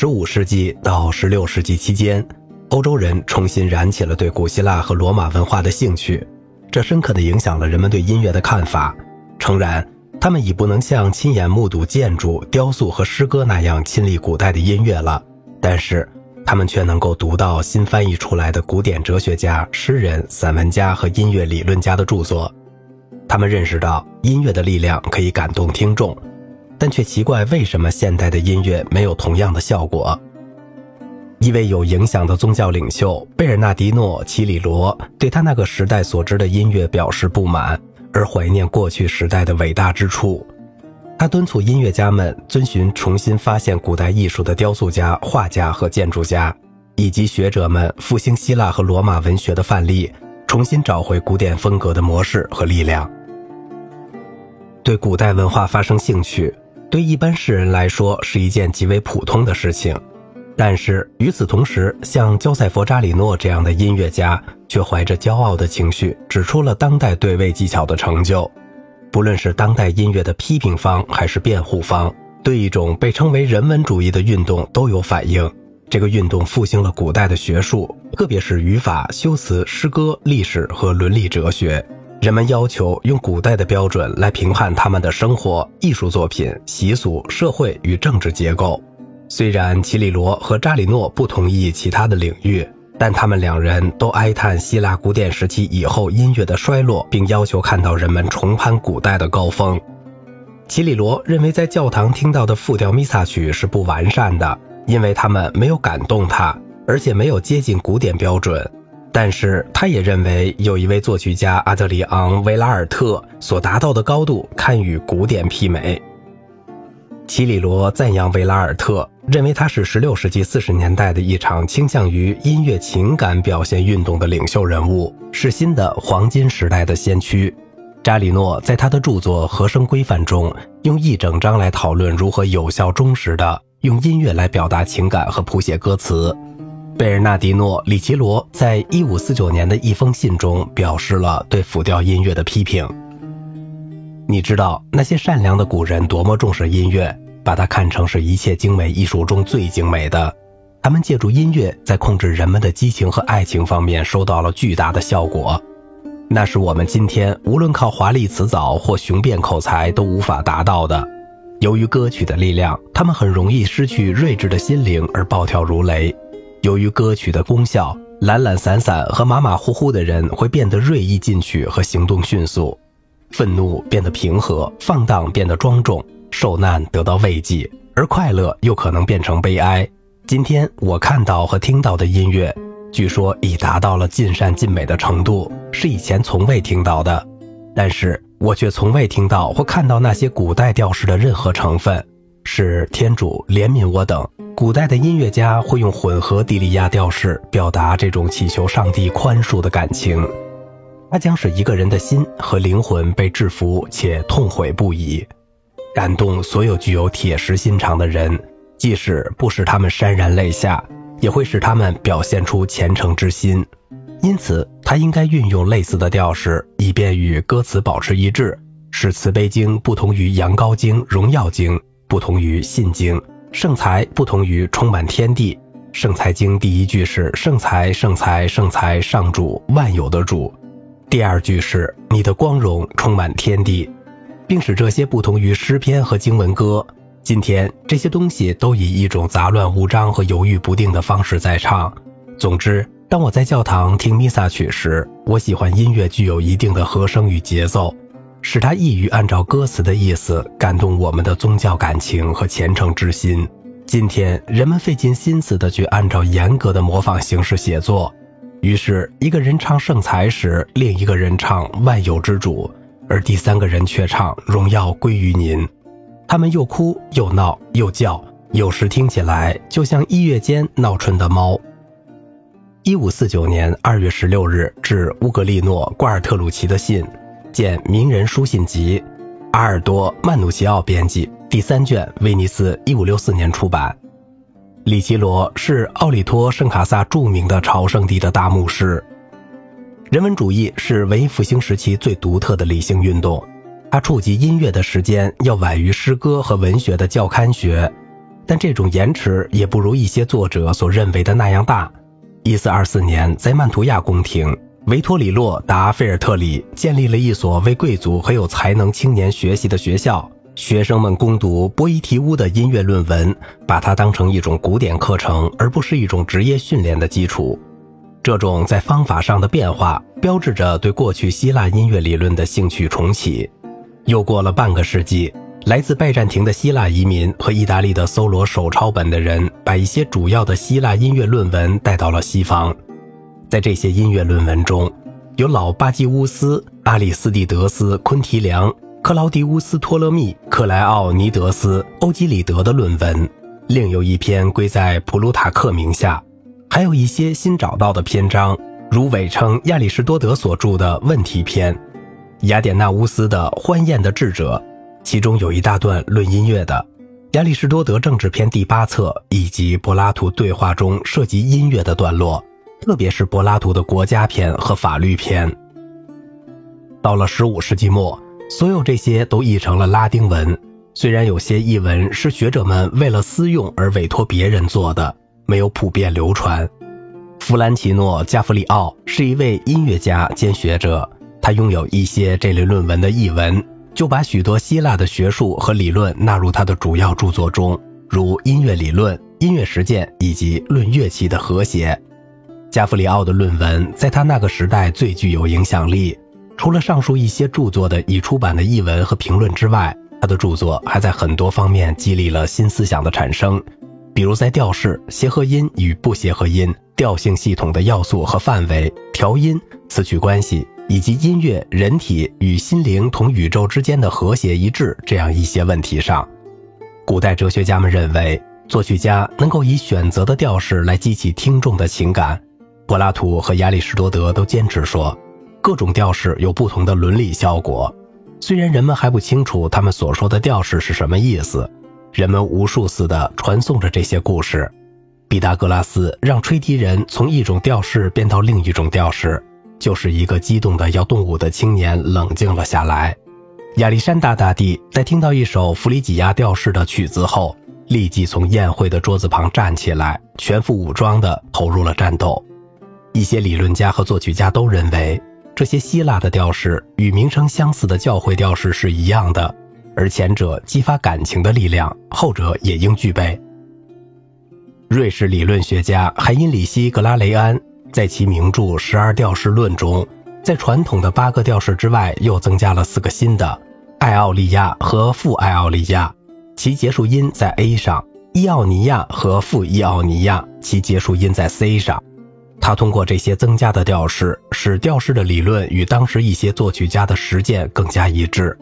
15世纪到16世纪期间，欧洲人重新燃起了对古希腊和罗马文化的兴趣，这深刻地影响了人们对音乐的看法。诚然，他们已不能像亲眼目睹建筑、雕塑和诗歌那样亲历古代的音乐了，但是他们却能够读到新翻译出来的古典哲学家、诗人、散文家和音乐理论家的著作。他们认识到音乐的力量可以感动听众。但却奇怪，为什么现代的音乐没有同样的效果？一位有影响的宗教领袖贝尔纳迪诺·齐里罗对他那个时代所知的音乐表示不满，而怀念过去时代的伟大之处。他敦促音乐家们遵循重新发现古代艺术的雕塑家、画家和建筑家，以及学者们复兴希腊和罗马文学的范例，重新找回古典风格的模式和力量。对古代文化发生兴趣。对一般世人来说是一件极为普通的事情，但是与此同时，像焦塞佛·扎里诺这样的音乐家却怀着骄傲的情绪，指出了当代对位技巧的成就。不论是当代音乐的批评方还是辩护方，对一种被称为人文主义的运动都有反应。这个运动复兴了古代的学术，特别是语法、修辞、诗歌、历史和伦理哲学。人们要求用古代的标准来评判他们的生活、艺术作品、习俗、社会与政治结构。虽然齐里罗和扎里诺不同意其他的领域，但他们两人都哀叹希腊古典时期以后音乐的衰落，并要求看到人们重攀古代的高峰。齐里罗认为，在教堂听到的复调弥撒曲是不完善的，因为他们没有感动他，而且没有接近古典标准。但是，他也认为有一位作曲家阿德里昂·维拉尔特所达到的高度堪与古典媲美。齐里罗赞扬维拉尔特，认为他是16世纪40年代的一场倾向于音乐情感表现运动的领袖人物，是新的黄金时代的先驱。扎里诺在他的著作《和声规范》中，用一整章来讨论如何有效、忠实地用音乐来表达情感和谱写歌词。贝尔纳迪诺·里奇罗在一五四九年的一封信中表示了对复调音乐的批评。你知道那些善良的古人多么重视音乐，把它看成是一切精美艺术中最精美的。他们借助音乐在控制人们的激情和爱情方面收到了巨大的效果，那是我们今天无论靠华丽辞藻或雄辩口才都无法达到的。由于歌曲的力量，他们很容易失去睿智的心灵而暴跳如雷。由于歌曲的功效，懒懒散散和马马虎虎的人会变得锐意进取和行动迅速，愤怒变得平和，放荡变得庄重，受难得到慰藉，而快乐又可能变成悲哀。今天我看到和听到的音乐，据说已达到了尽善尽美的程度，是以前从未听到的。但是我却从未听到或看到那些古代调式的任何成分。是天主怜悯我等。古代的音乐家会用混合迪利亚调式表达这种祈求上帝宽恕的感情，它将使一个人的心和灵魂被制服且痛悔不已，感动所有具有铁石心肠的人，即使不使他们潸然泪下，也会使他们表现出虔诚之心。因此，他应该运用类似的调式，以便与歌词保持一致，使慈悲经不同于羊羔经、荣耀经。不同于信经，圣才不同于充满天地。圣才经第一句是圣才，圣才，圣才，上主，万有的主。第二句是你的光荣充满天地，并使这些不同于诗篇和经文歌。今天这些东西都以一种杂乱无章和犹豫不定的方式在唱。总之，当我在教堂听弥撒曲时，我喜欢音乐具有一定的和声与节奏。使他易于按照歌词的意思感动我们的宗教感情和虔诚之心。今天人们费尽心思的去按照严格的模仿形式写作，于是一个人唱圣才时，另一个人唱万有之主，而第三个人却唱荣耀归于您。他们又哭又闹又叫，有时听起来就像一月间闹春的猫。一五四九年二月十六日致乌格利诺·瓜尔特鲁奇的信。见《名人书信集》，阿尔多·曼努奇奥编辑，第三卷，威尼斯，一五六四年出版。里奇罗是奥里托·圣卡萨著名的朝圣地的大牧师。人文主义是文艺复兴时期最独特的理性运动，它触及音乐的时间要晚于诗歌和文学的教刊学。但这种延迟也不如一些作者所认为的那样大。一四二四年，在曼图亚宫廷，维托里洛·达菲尔特里建立了一所为贵族和有才能青年学习的学校，学生们攻读波伊提乌的音乐论文，把它当成一种古典课程，而不是一种职业训练的基础。这种在方法上的变化，标志着对过去希腊音乐理论的兴趣重启。又过了半个世纪。来自拜占庭的希腊移民和意大利的搜罗手抄本的人，把一些主要的希腊音乐论文带到了西方。在这些音乐论文中，有老巴基乌斯、阿里斯蒂德斯、昆提良、克劳迪乌斯、托勒密、克莱奥尼德斯、欧几里得的论文，另有一篇归在普鲁塔克名下，还有一些新找到的篇章，如伪称亚里士多德所著的问题篇，雅典娜乌斯的《欢宴的智者》。其中有一大段论音乐的《亚里士多德政治篇》第八册，以及柏拉图对话中涉及音乐的段落，特别是柏拉图的国家篇和法律篇。到了十五世纪末，所有这些都译成了拉丁文。虽然有些译文是学者们为了私用而委托别人做的，没有普遍流传。弗兰奇诺·加弗里奥是一位音乐家兼学者，他拥有一些这类论文的译文。就把许多希腊的学术和理论纳入他的主要著作中，如音乐理论、音乐实践以及论乐器的和谐。加弗里奥的论文在他那个时代最具有影响力。除了上述一些著作的已出版的译文和评论之外，他的著作还在很多方面激励了新思想的产生，比如在调式、协和音与不协和音、调性系统的要素和范围、调音、词曲关系。以及音乐、人体与心灵同宇宙之间的和谐一致这样一些问题上，古代哲学家们认为，作曲家能够以选择的调式来激起听众的情感。柏拉图和亚里士多德都坚持说，各种调式有不同的伦理效果。虽然人们还不清楚他们所说的调式是什么意思，人们无数次地传颂着这些故事。毕达哥拉斯让吹笛人从一种调式变到另一种调式。就是一个激动的要动武的青年冷静了下来。亚历山大大帝在听到一首弗里吉亚调式的曲子后，立即从宴会的桌子旁站起来，全副武装地投入了战斗。一些理论家和作曲家都认为，这些希腊的调式与名声相似的教会调式是一样的，而前者激发感情的力量，后者也应具备。瑞士理论学家海因里希·格拉雷安。在其名著《十二调式论》中，在传统的八个调式之外，又增加了四个新的：艾奥利亚和副艾奥利亚，其结束音在 A 上；伊奥尼亚和副伊奥尼亚，其结束音在 C 上。他通过这些增加的调式，使调式的理论与当时一些作曲家的实践更加一致。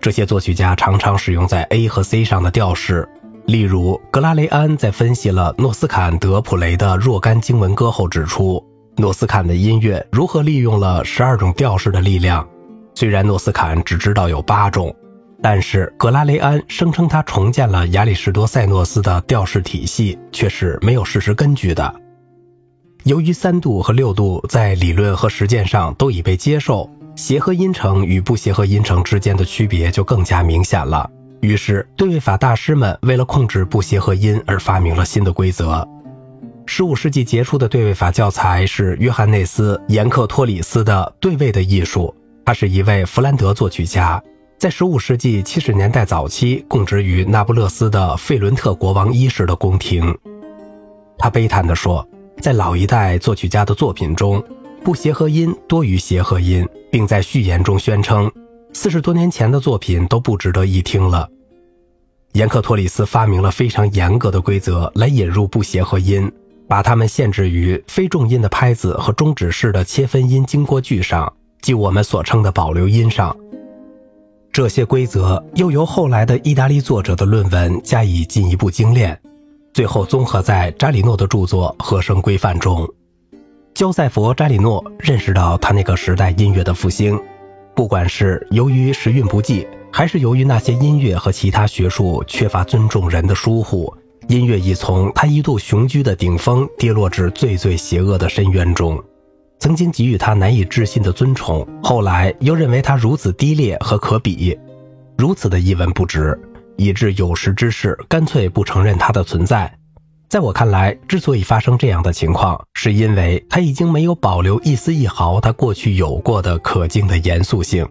这些作曲家常常使用在 A 和 C 上的调式。例如，格拉雷安在分析了诺斯坎德普雷的若干经文歌后指出，诺斯坎的音乐如何利用了十二种调式的力量。虽然诺斯坎只知道有八种，但是格拉雷安声称他重建了亚里士多塞诺斯的调式体系，却是没有事实根据的。由于三度和六度在理论和实践上都已被接受，协和音程与不协和音程之间的区别就更加明显了。于是，对位法大师们为了控制不协和音而发明了新的规则。十五世纪杰出的对位法教材是约翰内斯·严克托里斯的《对位的艺术》，他是一位弗兰德作曲家，在十五世纪七十年代早期供职于那不勒斯的费伦特国王一世的宫廷。他悲叹地说，在老一代作曲家的作品中，不协和音多于协和音，并在序言中宣称。四十多年前的作品都不值得一听了。严克托里斯发明了非常严格的规则来引入不协和音，把它们限制于非重音的拍子和终止式的切分音经过句上，即我们所称的保留音上。这些规则又由后来的意大利作者的论文加以进一步精炼，最后综合在扎里诺的著作《和声规范》中。焦塞佛·扎里诺认识到他那个时代音乐的复兴。不管是由于时运不济，还是由于那些音乐和其他学术缺乏尊重人的疏忽，音乐已从他一度雄居的顶峰跌落至最最邪恶的深渊中。曾经给予他难以置信的尊崇，后来又认为他如此低劣和可比。如此的一文不值，以致有识之士干脆不承认它的存在。在我看来，之所以发生这样的情况，是因为它已经没有保留一丝一毫它过去有过的可敬的严肃性，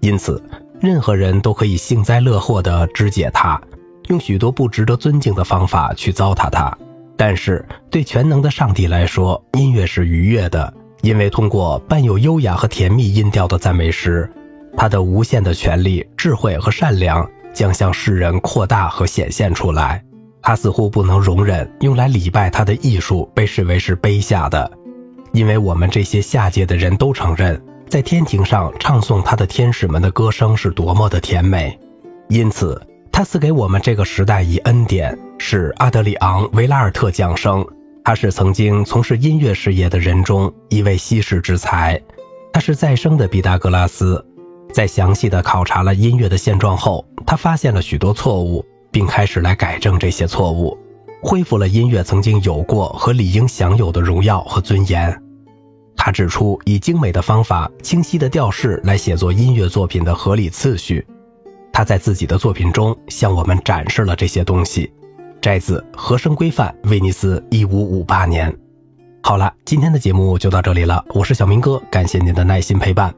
因此，任何人都可以幸灾乐祸地肢解它，用许多不值得尊敬的方法去糟蹋它。但是，对全能的上帝来说，音乐是愉悦的，因为通过伴有优雅和甜蜜音调的赞美诗，他的无限的权力、智慧和善良将向世人扩大和显现出来。他似乎不能容忍用来礼拜他的艺术被视为是卑下的，因为我们这些下界的人都承认，在天庭上唱诵他的天使们的歌声是多么的甜美，因此。他赐给我们这个时代以恩典，是阿德里昂·维拉尔特降生。他是曾经从事音乐事业的人中一位稀世之才。他是再生的毕达哥拉斯。在详细的考察了音乐的现状后，他发现了许多错误，并开始来改正这些错误，恢复了音乐曾经有过和理应享有的荣耀和尊严。他指出，以精美的方法、清晰的调式来写作音乐作品的合理次序。他在自己的作品中向我们展示了这些东西，摘自《和声规范》，威尼斯，一五五八年。好了，今天的节目就到这里了，我是小明哥，感谢您的耐心陪伴。